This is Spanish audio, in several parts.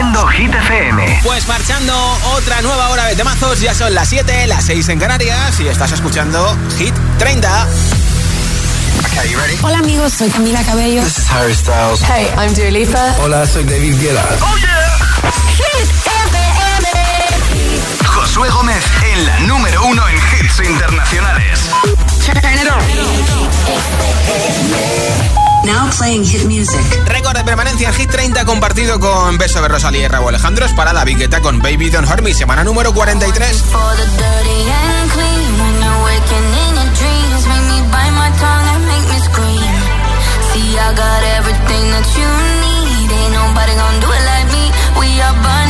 Haciendo Hit FM. Pues marchando otra nueva hora de temazos. Ya son las 7, las 6 en Canarias y estás escuchando Hit 30. Okay, you ready? Hola amigos, soy Camila Cabello. This is Harry Styles. Hey, I'm Dua Lipa. Hola, soy David Guetta. ¡Oh, yeah! Hit FM. Josué Gómez en la número uno en hits internacionales. Now playing hit music. Récord de permanencia en Hit 30 compartido con Beso de Rosalía y Raúl Alejandro. Es para David Guetta con Baby Don't Hurt Me, semana número 43. I got everything that you need. Ain't nobody gonna do it like me. We are burning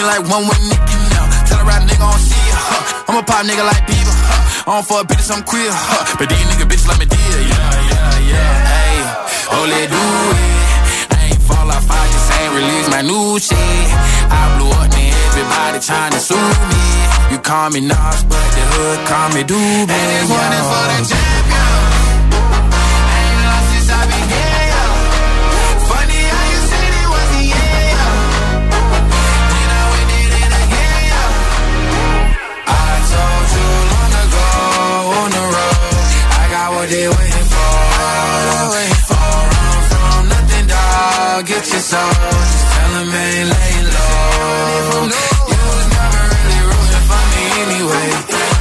Me like one with Nicky now. Tell a rap nigga I don't see ya. Huh. I'm a pop nigga like Bieber. Huh. I don't fuck bitches, I'm queer. Huh. But these nigga bitches let me deal. Yeah, yeah, yeah. Hey, oh, let do it. I ain't fall off, I just ain't release my new shit. I blew up, then everybody trying to sue me. You call me Nas, but the hood call me Doobie. And this one for the champion. What they waiting for. Don't run from nothing, dog. Get your soul. Just tell 'em ain't laying low. You was never really rooting for me anyway.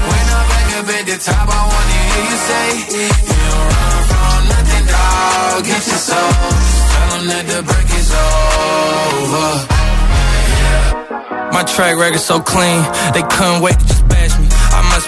When I'm back up at the top, I wanna hear you say, You don't run from nothing, dog. Get your soul. Just tell 'em that the break is over. My track record so clean, they couldn't wait to just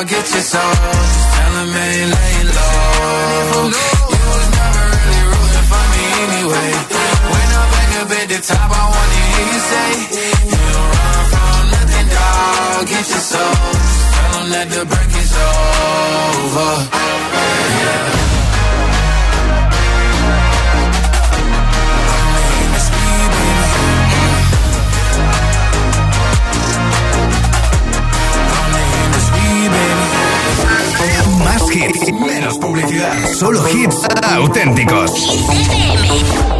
Dog. Get your soul. Just tell him ain't laying low. You was never really rooting for me anyway. When I'm back up at the top, I wanna hear you say, You don't run from nothing, dog. Get your soul. Just tell him that the break is over. Menos publicidad. Solo hits auténticos.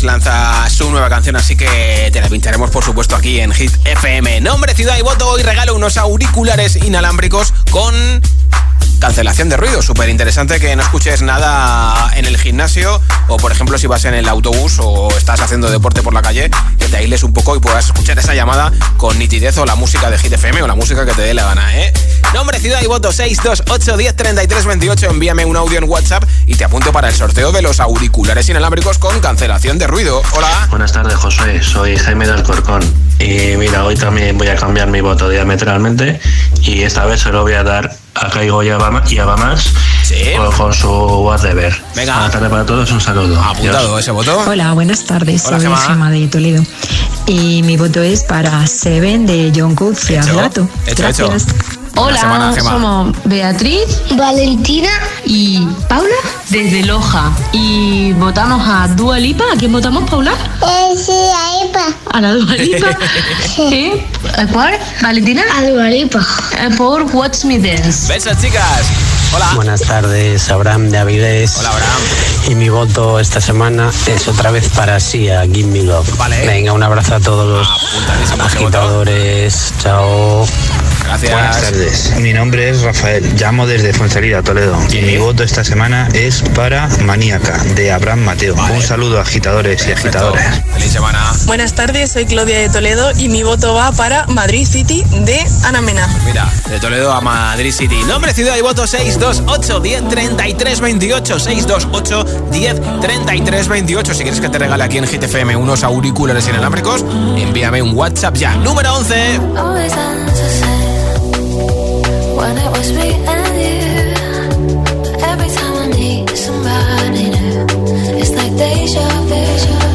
Lanza su nueva canción, así que te la pincharemos, por supuesto, aquí en Hit FM. Nombre, ciudad y voto. Hoy regalo unos auriculares inalámbricos con cancelación de ruido. Súper interesante que no escuches nada en el gimnasio o, por ejemplo, si vas en el autobús o estás haciendo deporte por la calle, que te aísles un poco y puedas escuchar esa llamada con nitidez o la música de Hit FM o la música que te dé la gana, ¿eh? Nombre, ciudad y voto 628 10 33 28. Envíame un audio en WhatsApp y te apunto para el sorteo de los auriculares inalámbricos con cancelación de ruido. Hola. Buenas tardes, José. Soy Jaime del Corcón. Y mira, hoy también voy a cambiar mi voto diametralmente y esta vez se lo voy a dar a Caigo y a Bamas Sí. con su whatever. Venga. Buenas tardes para todos, un saludo. Apuntado Adiós. ese voto. Hola, buenas tardes. Hola, Soy Gemma. Gemma de Toledo. Y mi voto es para Seven de John Cook Hecho, hecho, hecho. Buena semana, somos Beatriz, Valentina y Paula desde Loja. Y votamos a Dua Lipa. ¿A quién votamos, Paula? sí, ahí pa. A la Dua Lipa. ¿Sí? ¿Por? ¿Valentina? A Dua Lipa. Eh, Por Watch Me Dance. Besos, chicas. Hola. Buenas tardes, Abraham de Avilés. Hola, Abraham. Y mi voto esta semana es otra vez para Sia, Give Me Love. Vale. Venga, un abrazo a todos los agitadores. Chao. Gracias. Buenas tardes, mi nombre es Rafael, llamo desde Fuensalida, Toledo. Y mi voto esta semana es para Maníaca, de Abraham Mateo. Vale. Un saludo agitadores y agitadoras. Feliz semana. Buenas tardes, soy Claudia de Toledo y mi voto va para Madrid City de Ana Mena. Mira, de Toledo a Madrid City. Nombre, ciudad y voto 628 10 33 28. 628 10 33 28. Si quieres que te regale aquí en GTFM unos auriculares inalámbricos, envíame un WhatsApp ya. Número 11. It's like deja vu.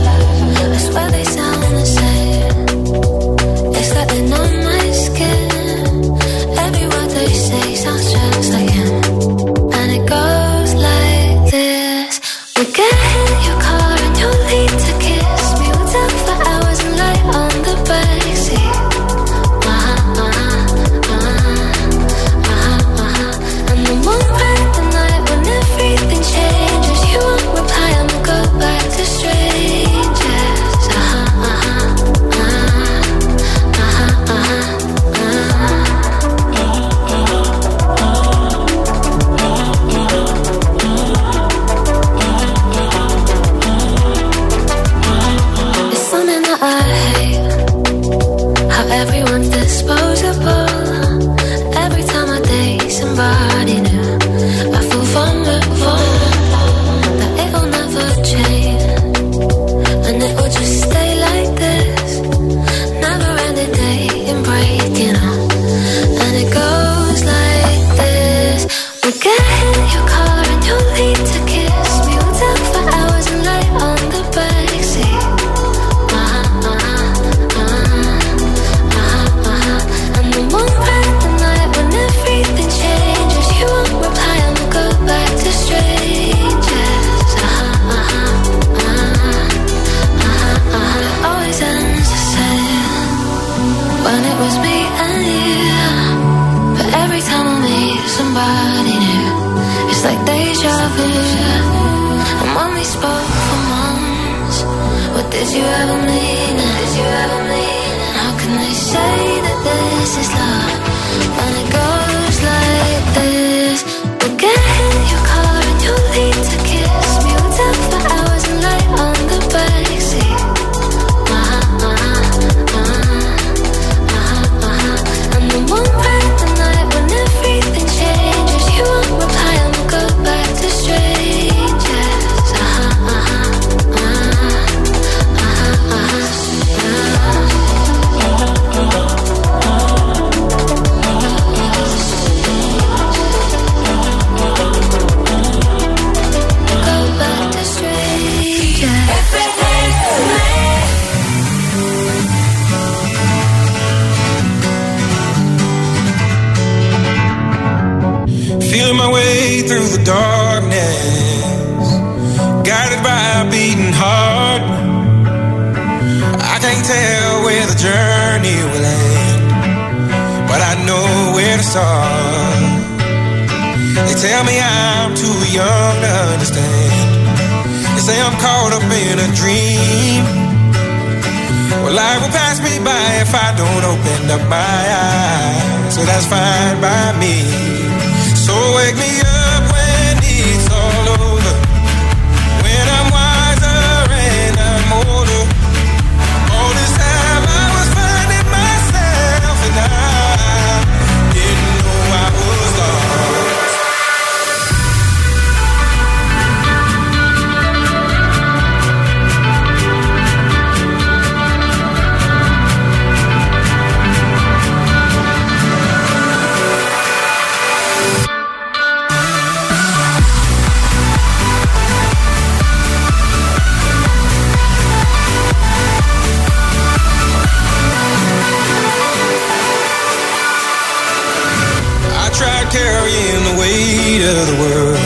Of the world.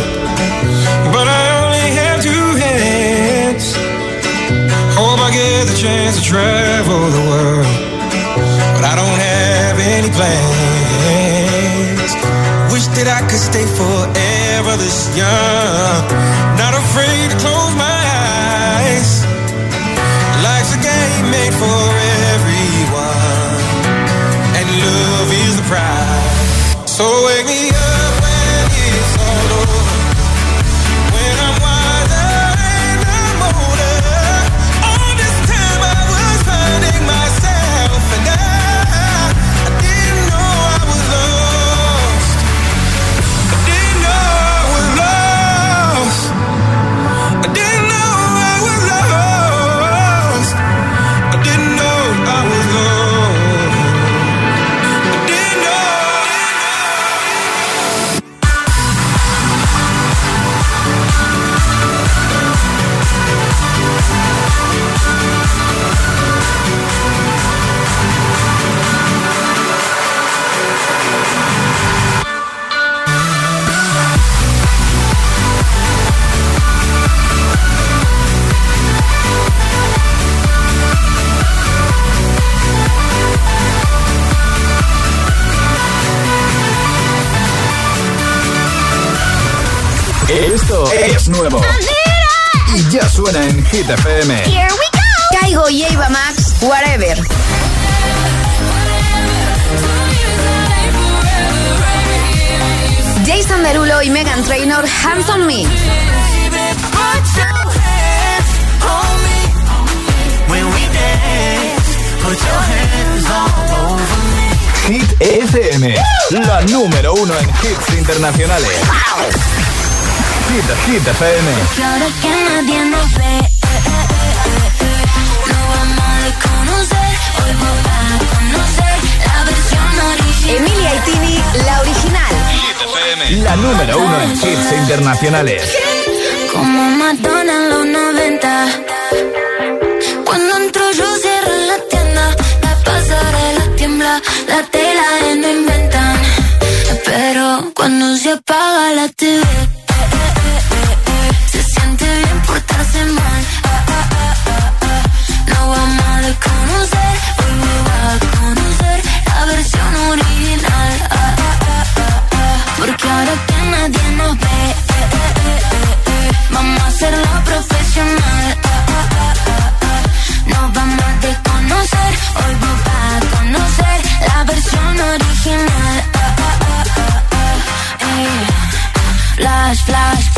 But I only have two hands. Hope I get the chance to travel the world. But I don't have any plans. Wish that I could stay forever this young. Not afraid to close Hit FM. Here we go. Caigo y Ava Max, whatever. Jason Derulo y Megan Trainor, Hands on Me. Hit FM, la número uno en hits internacionales. Hit, Hit FM. Emilia y Tini, la original. La número uno en hits internacionales. Como Madonna en los 90. Cuando entro yo cierro la tienda. La pasarela tiembla, la tela no inventan. Pero cuando se apaga la TV,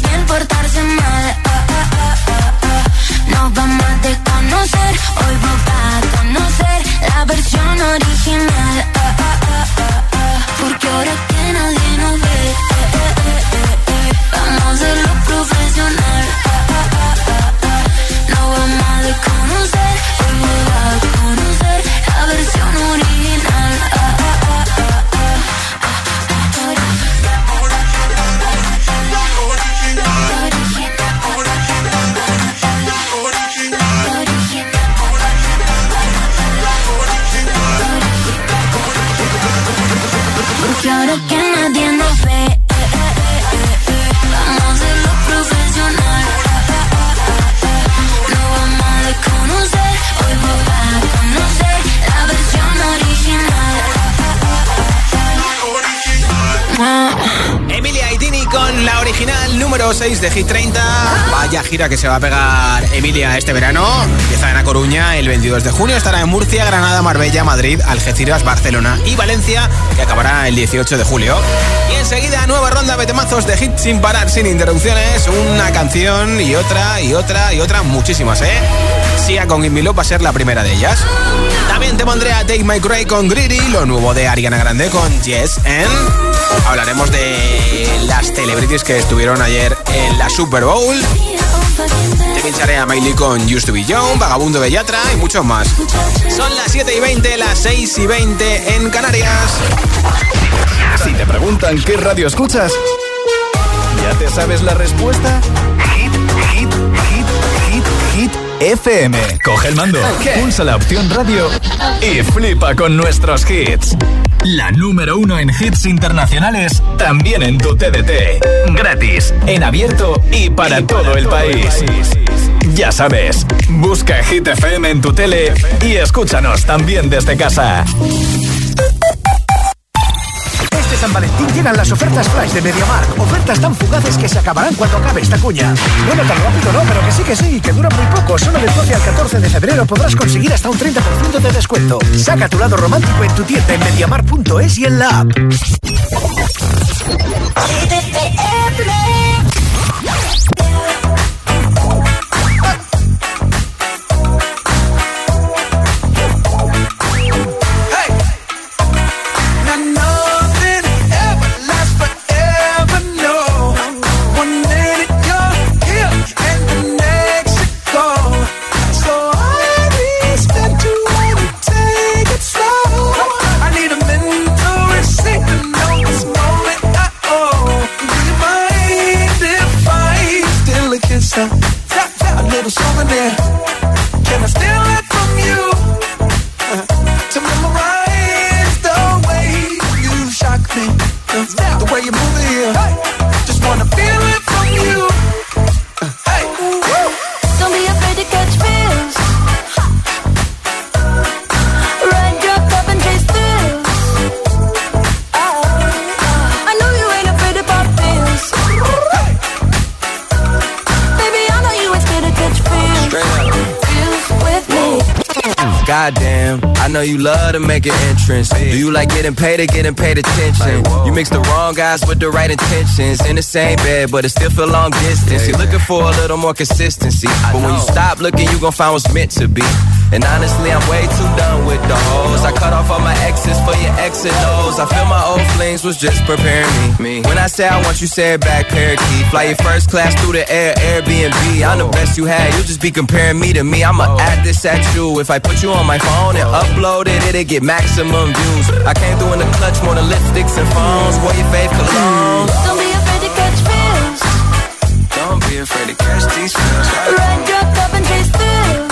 bien portarse mal. Ah, ah, ah, ah, ah. Nos vamos a desconocer, hoy vamos a conocer la versión original. De Hit 30. Que se va a pegar Emilia este verano. Empieza en A Coruña el 22 de junio. Estará en Murcia, Granada, Marbella, Madrid, Algeciras, Barcelona y Valencia, que acabará el 18 de julio. Y enseguida, nueva ronda de temazos de hit sin parar, sin interrupciones. Una canción y otra y otra y otra, muchísimas, ¿eh? Sia con Give va a ser la primera de ellas. También te pondré a Take My Cray con Greedy, lo nuevo de Ariana Grande con Yes and hablaremos de las celebrities que estuvieron ayer en la Super Bowl. Te pincharé a Miley con Used to Be Young, Vagabundo Bellatra y muchos más. Son las 7 y 20, las 6 y 20 en Canarias. Si te preguntan qué radio escuchas, ¿ya te sabes la respuesta? Hit, hit, hit, hit, hit. FM. Coge el mando, pulsa la opción radio y flipa con nuestros hits. La número uno en hits internacionales, también en tu TDT. Gratis, en abierto y para todo el país. Ya sabes, busca Hit FM en tu tele y escúchanos también desde casa. Valentín llegan las ofertas flash de MediaMark. Ofertas tan fugaces que se acabarán cuando acabe esta cuña. Bueno, tan rápido no, pero que sí que sí, que duran muy poco. Solo del 12 al 14 de febrero podrás conseguir hasta un 30% de descuento. Saca tu lado romántico en tu tienda en MediaMark.es y en la app. Make an entrance. Do you like getting paid or getting paid attention? You mix the wrong guys with the right intentions. In the same bed, but it still feel long distance. You're looking for a little more consistency. But when you stop looking, you gon' find what's meant to be. And honestly, I'm way too done with the hoes. I cut off all my exes for your X and O's. I feel my old was just preparing me. When I say I want you, say it back, parakeet. Fly your first class through the air, Airbnb. I'm the best you had. You just be comparing me to me. I'ma add this at you. If I put you on my phone and upload it, it'll get maximum views. I came through in the clutch more than lipsticks and phones. Wore your fave cologne. Don't be afraid to catch feels. Don't be afraid to catch these feels. Ride your cup and chase thrills.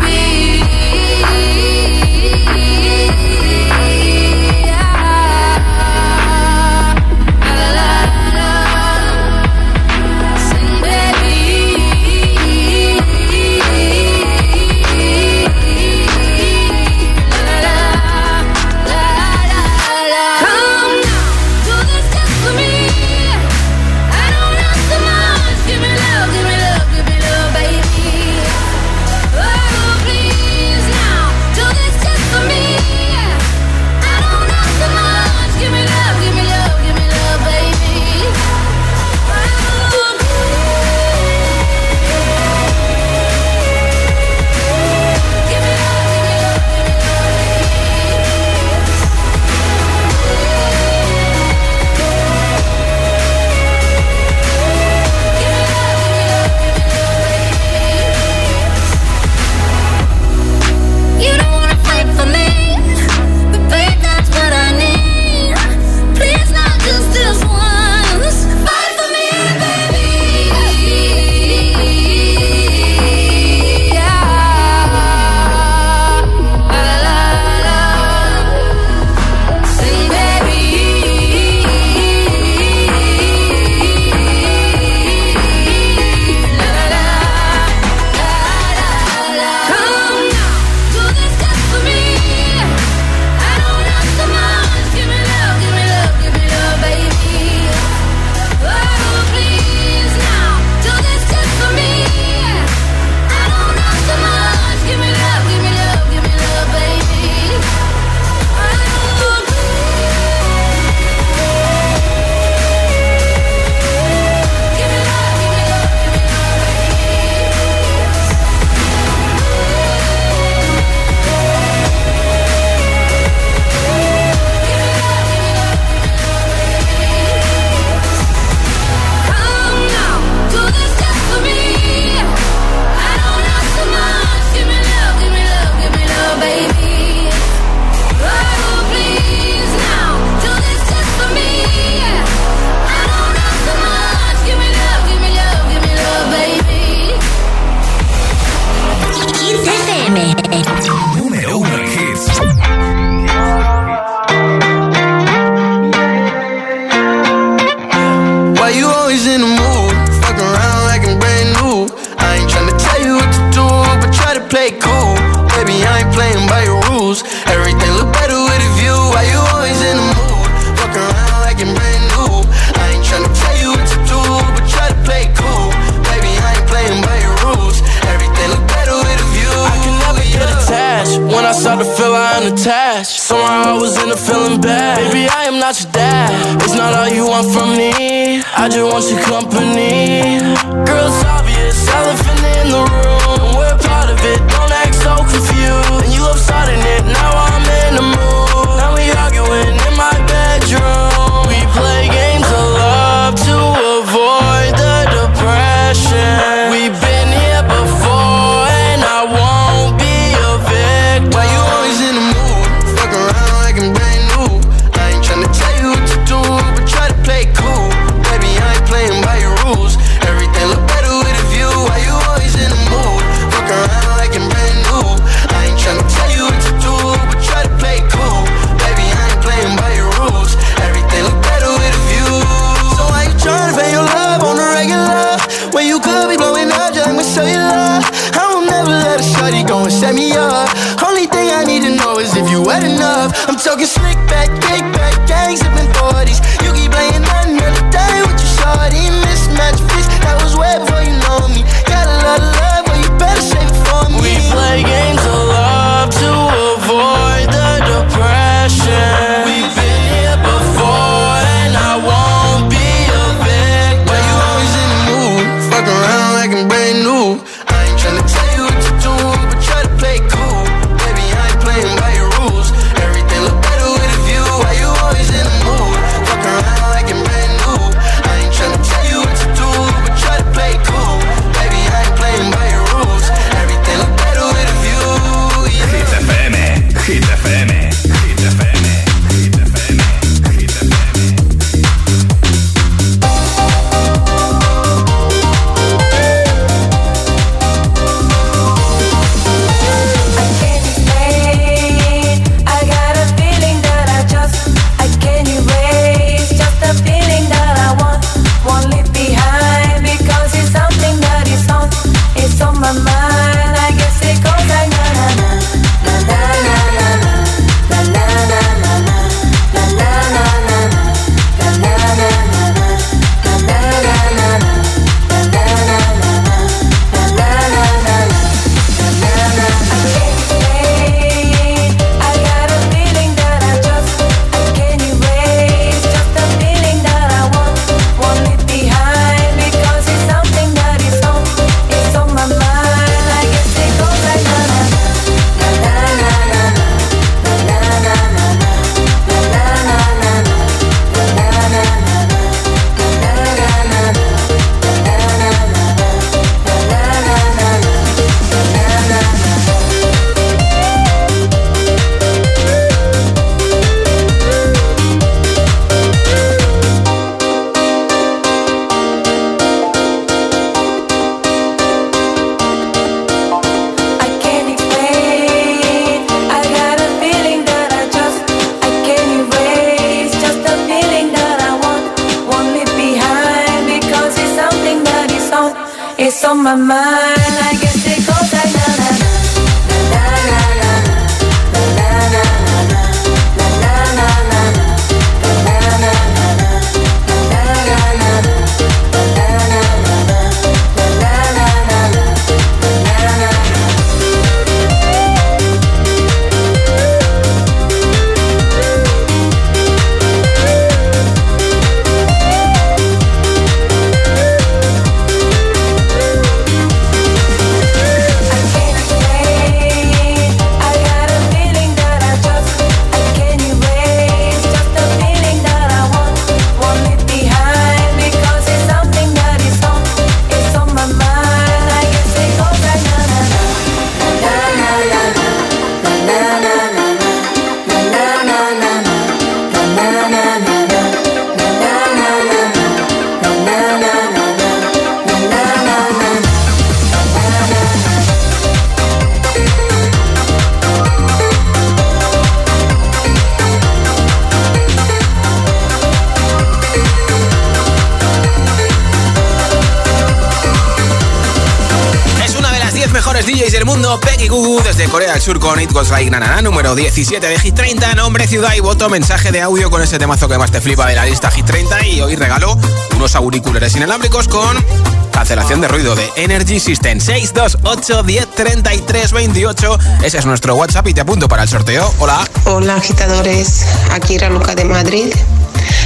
17 de Hit 30, nombre, ciudad y voto, mensaje de audio con ese temazo que más te flipa de la lista Hit 30 y hoy regalo unos auriculares inalámbricos con cancelación de ruido de Energy System 628 10 33 28. Ese es nuestro WhatsApp y te apunto para el sorteo. Hola. Hola agitadores, aquí Raluca de Madrid.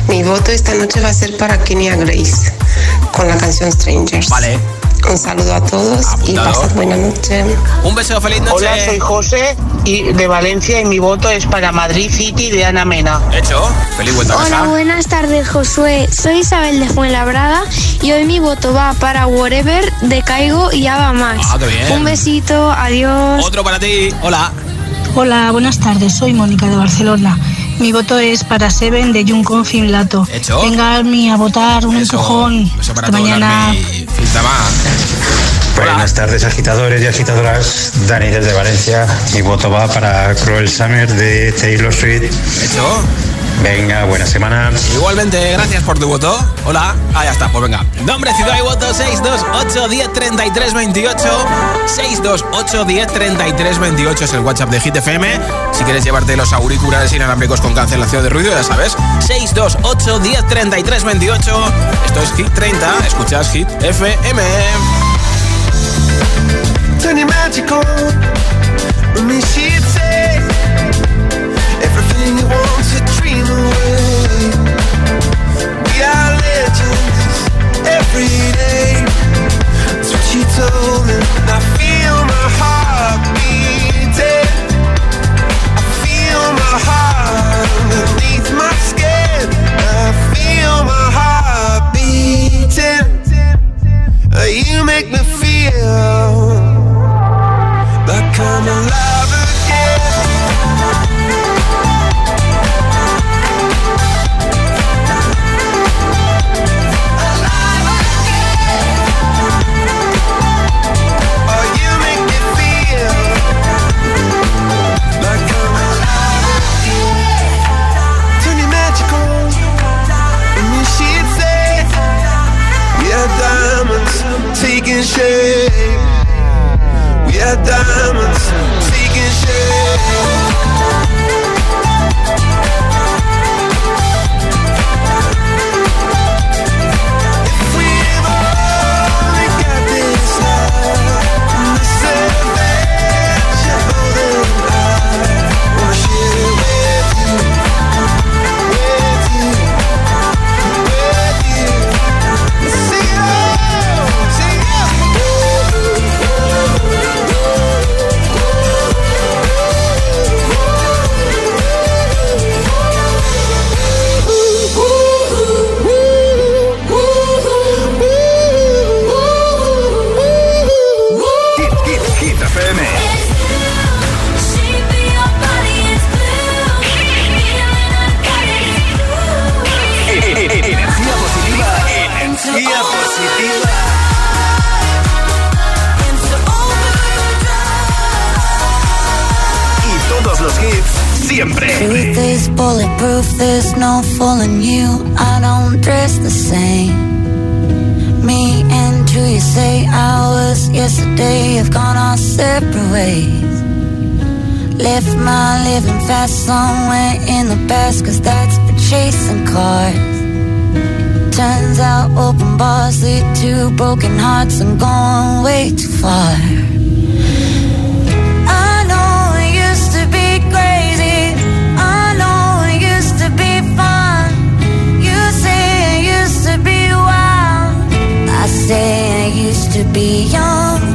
Mi voto esta noche va a ser para Kenia Grace con la canción Strangers. Vale. Un saludo a todos y pasad buena noche. Un beso, feliz noche. Hola, soy José y de Valencia y mi voto es para Madrid City de Ana Mena. Hecho. Feliz vuelta a Hola, casa. buenas tardes, Josué. Soy Isabel de Fuenlabrada y hoy mi voto va para Whatever de Caigo y ya va más. Ah, qué bien. Un besito, adiós. Otro para ti. Hola. Hola, buenas tardes. Soy Mónica de Barcelona. Mi voto es para Seven de Junco Finlato. Hecho. Venga, Armi, a votar un Eso. empujón. Beso para Hasta mañana. Armi. Buenas tardes agitadores y agitadoras, Dani desde Valencia. Mi voto va para Cruel Summer de Taylor Swift. Hecho. Venga, buena semana. Igualmente, gracias por tu voto. Hola. Ah, ya está, pues venga. Nombre, ciudad y voto 628 10 33 28. 628 10 33 28 es el WhatsApp de Hit FM. Si quieres llevarte los auriculares inalámbricos con cancelación de ruido, ya sabes. 628 10 33 28. Esto es Hit 30. Escuchas Hit FM. turn magical. When me she'd We are legends every day. That's what she told me. I feel my heart beating. I feel my heart underneath my skin. I feel my heart beating. You make me feel like I'm alive Turns out open bars lead to broken hearts. I'm going way too far. I know it used to be crazy. I know it used to be fun. You say it used to be wild. I say I used to be young.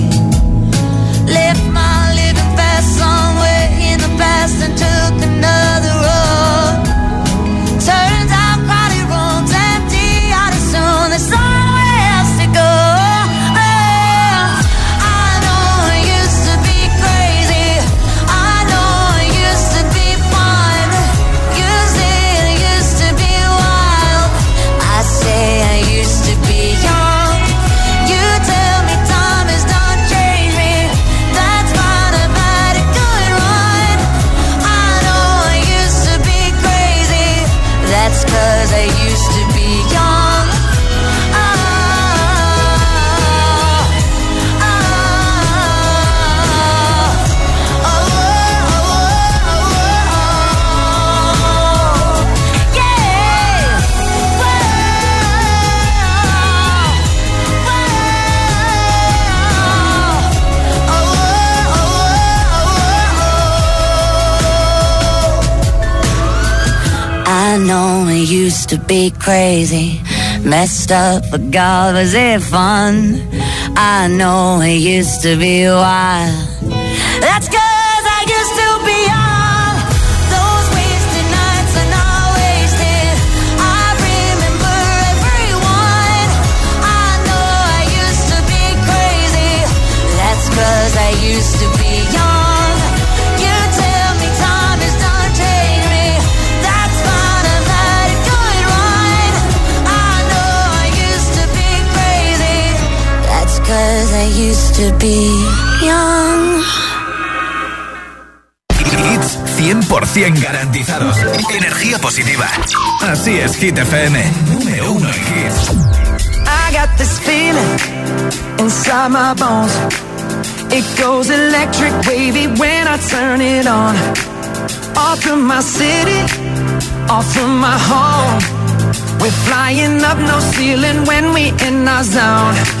I know it used to be crazy, messed up, but God, was it fun? I know it used to be wild. That's cause I used to be all those wasted nights and all wasted. I remember everyone. I know I used to be crazy. That's I used to be cause I used to be young. Hits 100% garantizados. Energía positiva. Así es, Hit FM. Número uno en hits. I got this feeling inside my bones. It goes electric wavy when I turn it on. Off from my city, off from my home. We're flying up no ceiling when we in our zone.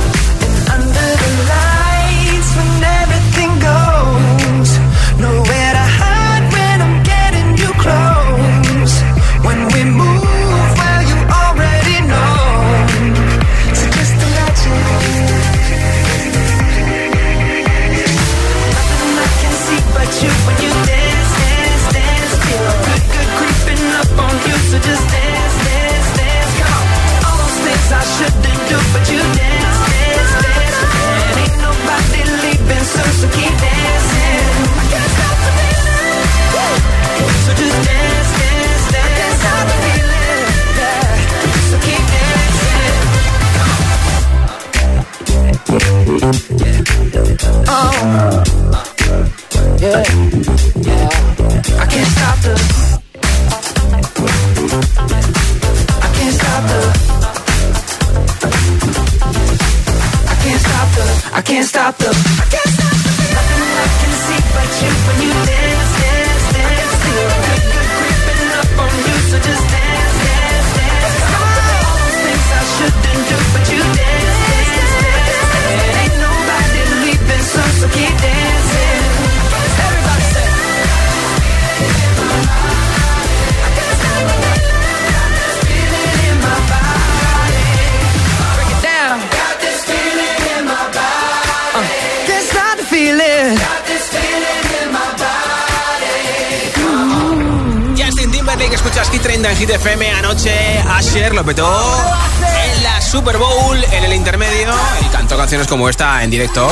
Canciones como esta en directo.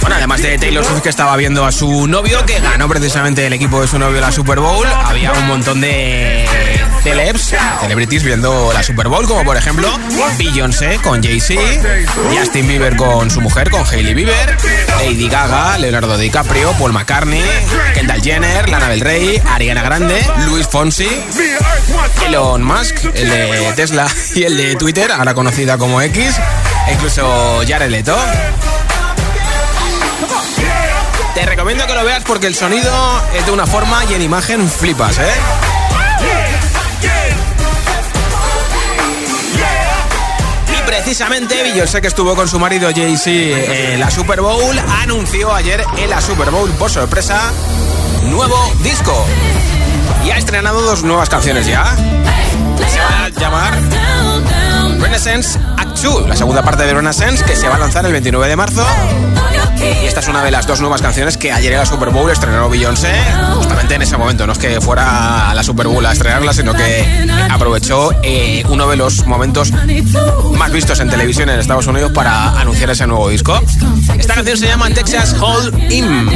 Bueno, además de Taylor Swift que estaba viendo a su novio, que ganó precisamente el equipo de su novio la Super Bowl, había un montón de celebs, celebrities viendo la Super Bowl, como por ejemplo Beyoncé con Jay-Z, Justin Bieber con su mujer, con Hailey Bieber, Lady Gaga, Leonardo DiCaprio, Paul McCartney, Kendall Jenner, Lana del Rey, Ariana Grande, Luis Fonsi, Elon Musk, el de Tesla y el de Twitter, ahora conocida como X, e incluso Jared Leto. Te recomiendo que lo veas porque el sonido es de una forma y en imagen flipas, ¿eh? Precisamente Beyoncé que estuvo con su marido Jay-Z en la Super Bowl anunció ayer en la Super Bowl por sorpresa nuevo disco y ha estrenado dos nuevas canciones ya. Se va a llamar Renaissance Act 2, la segunda parte de Renaissance que se va a lanzar el 29 de marzo. Y esta es una de las dos nuevas canciones que ayer en la Super Bowl estrenó Beyoncé, justamente en ese momento. No es que fuera a la Super Bowl a estrenarla, sino que aprovechó eh, uno de los momentos más vistos en televisión en Estados Unidos para anunciar ese nuevo disco. Esta canción se llama Texas Hold 'Em.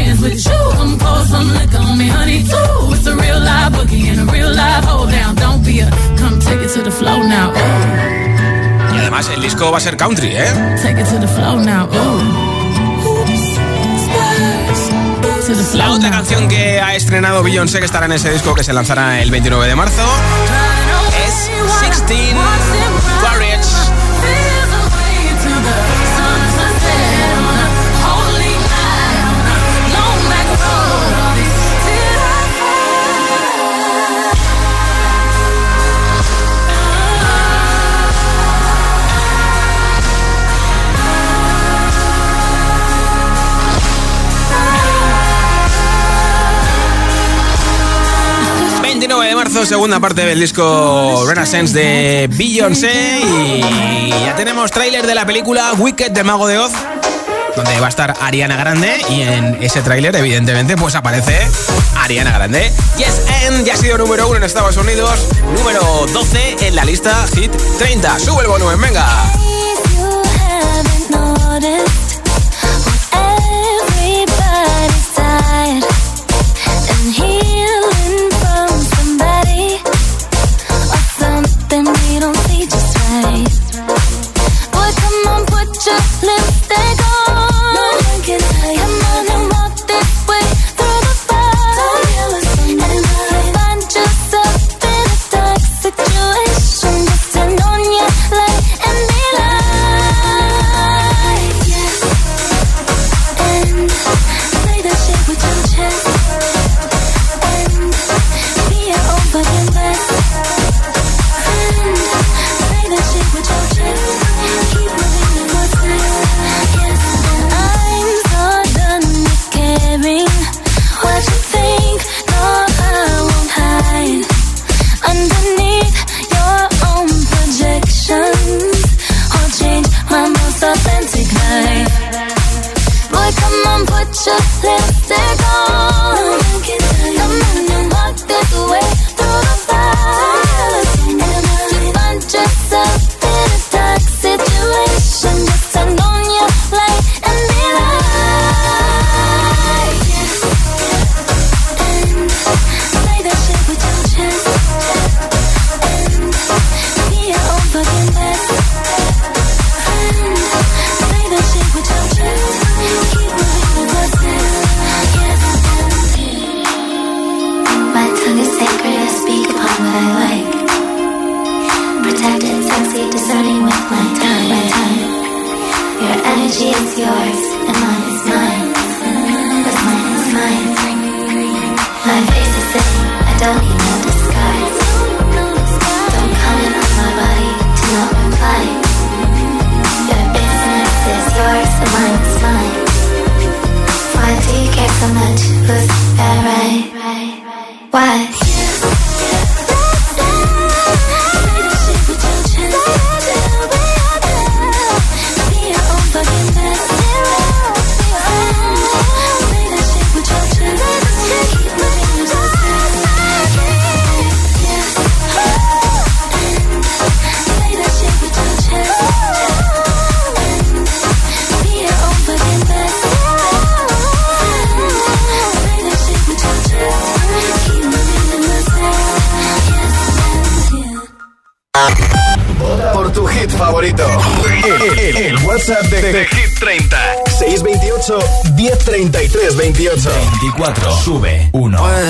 Y además el disco va a ser country, ¿eh? La otra canción que ha estrenado Beyoncé, que estará en ese disco que se lanzará el 29 de marzo, es 16 segunda parte del disco Renaissance de Beyoncé. Y ya tenemos tráiler de la película Wicked de Mago de Oz, donde va a estar Ariana Grande. Y en ese tráiler, evidentemente, pues aparece Ariana Grande. Yes, and ya ha sido número uno en Estados Unidos, número 12 en la lista Hit 30. Sube el volumen, venga. tongue is sacred, I speak upon what I like. Protected, sexy, discerning with my time. my tongue. Your energy is yours, and mine is mine. But mine is mine. My face is safe. I don't need no disguise. Don't comment on my body, do not reply. Your business is yours, and mine is mine. Why do you care so much? for that right? Why?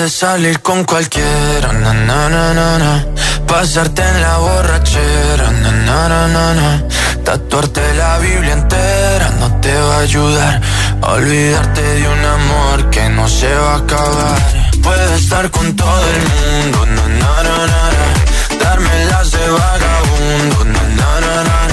Salir con cualquiera, na, na, na, na, na. Pasarte en la borrachera, na, na, na, na, na. Tatuarte la Biblia entera no te va a ayudar. Olvidarte de un amor que no se va a acabar. Puedes estar con todo el mundo, na, na, na, na, na. Darme las de vagabundo, na,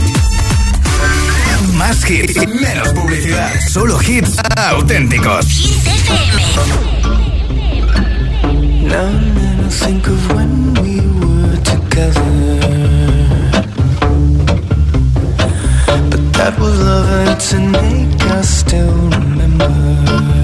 Más hits, menos publicidad. Solo hits auténticos. Now and then I think of when we were together. But that was love and tonight I still remember.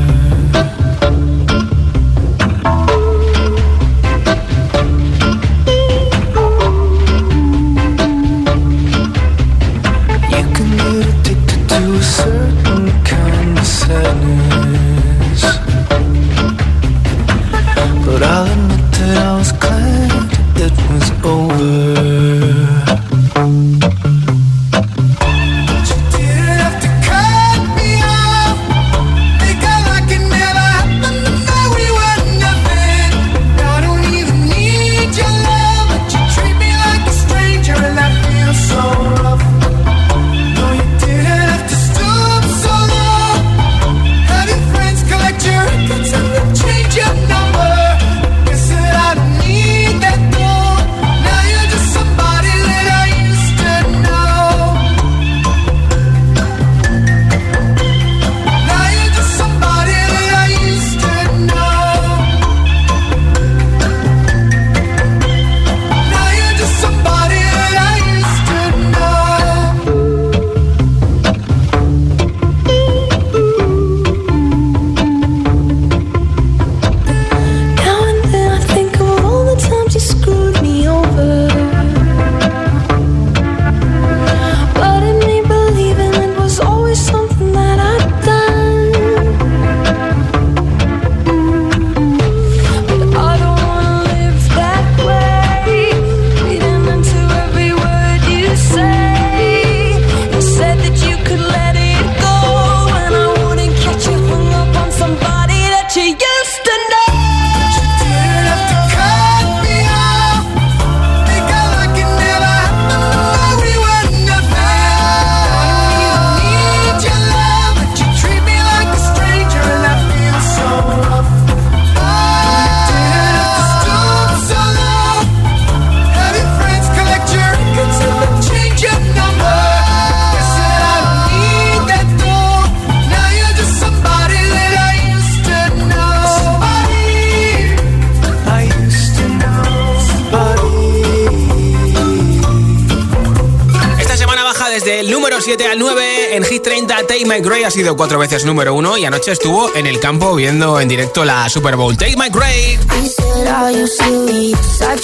Cuatro veces número 1 y anoche estuvo en el campo viendo en directo la Super Bowl. Take My serious? I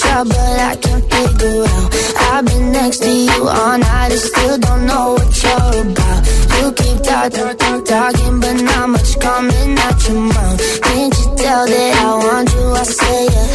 but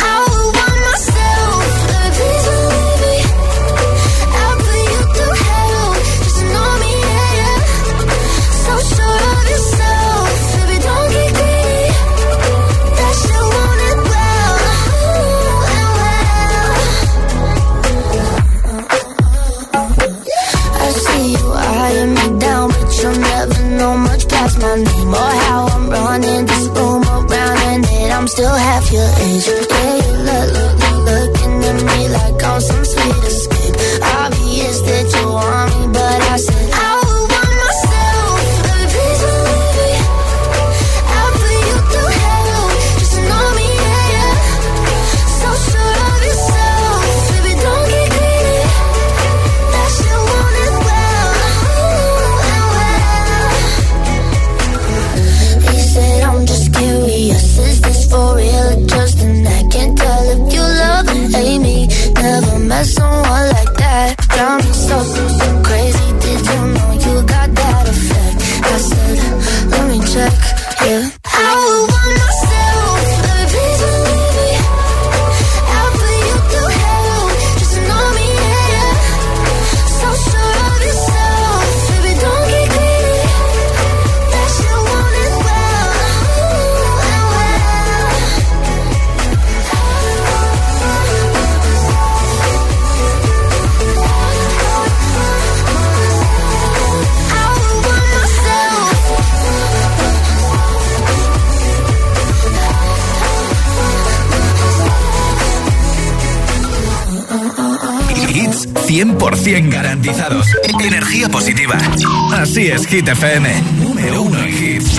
Hit FM. Número uno en hits.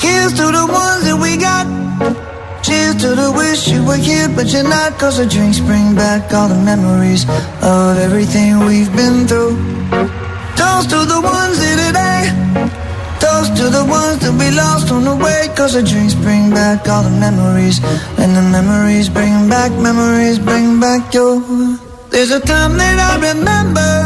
Here's to the ones that we got. Cheers to the wish you were here, but you're not. Cause the drinks bring back all the memories of everything we've been through. Toast to the ones here today. Toast to the ones that we lost on the way. Cause the drinks bring back all the memories. And the memories bring back, memories bring back your. There's a time that I remember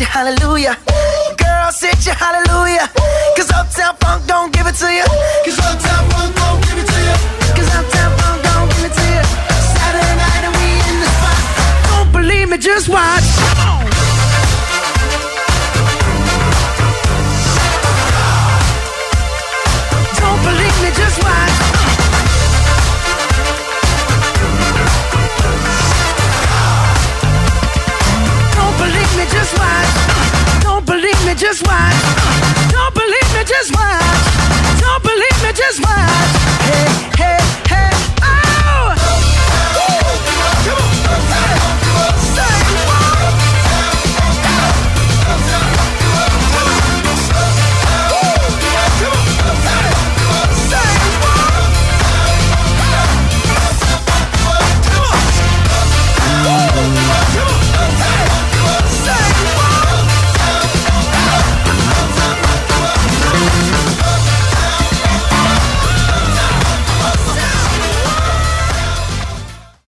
hallelujah.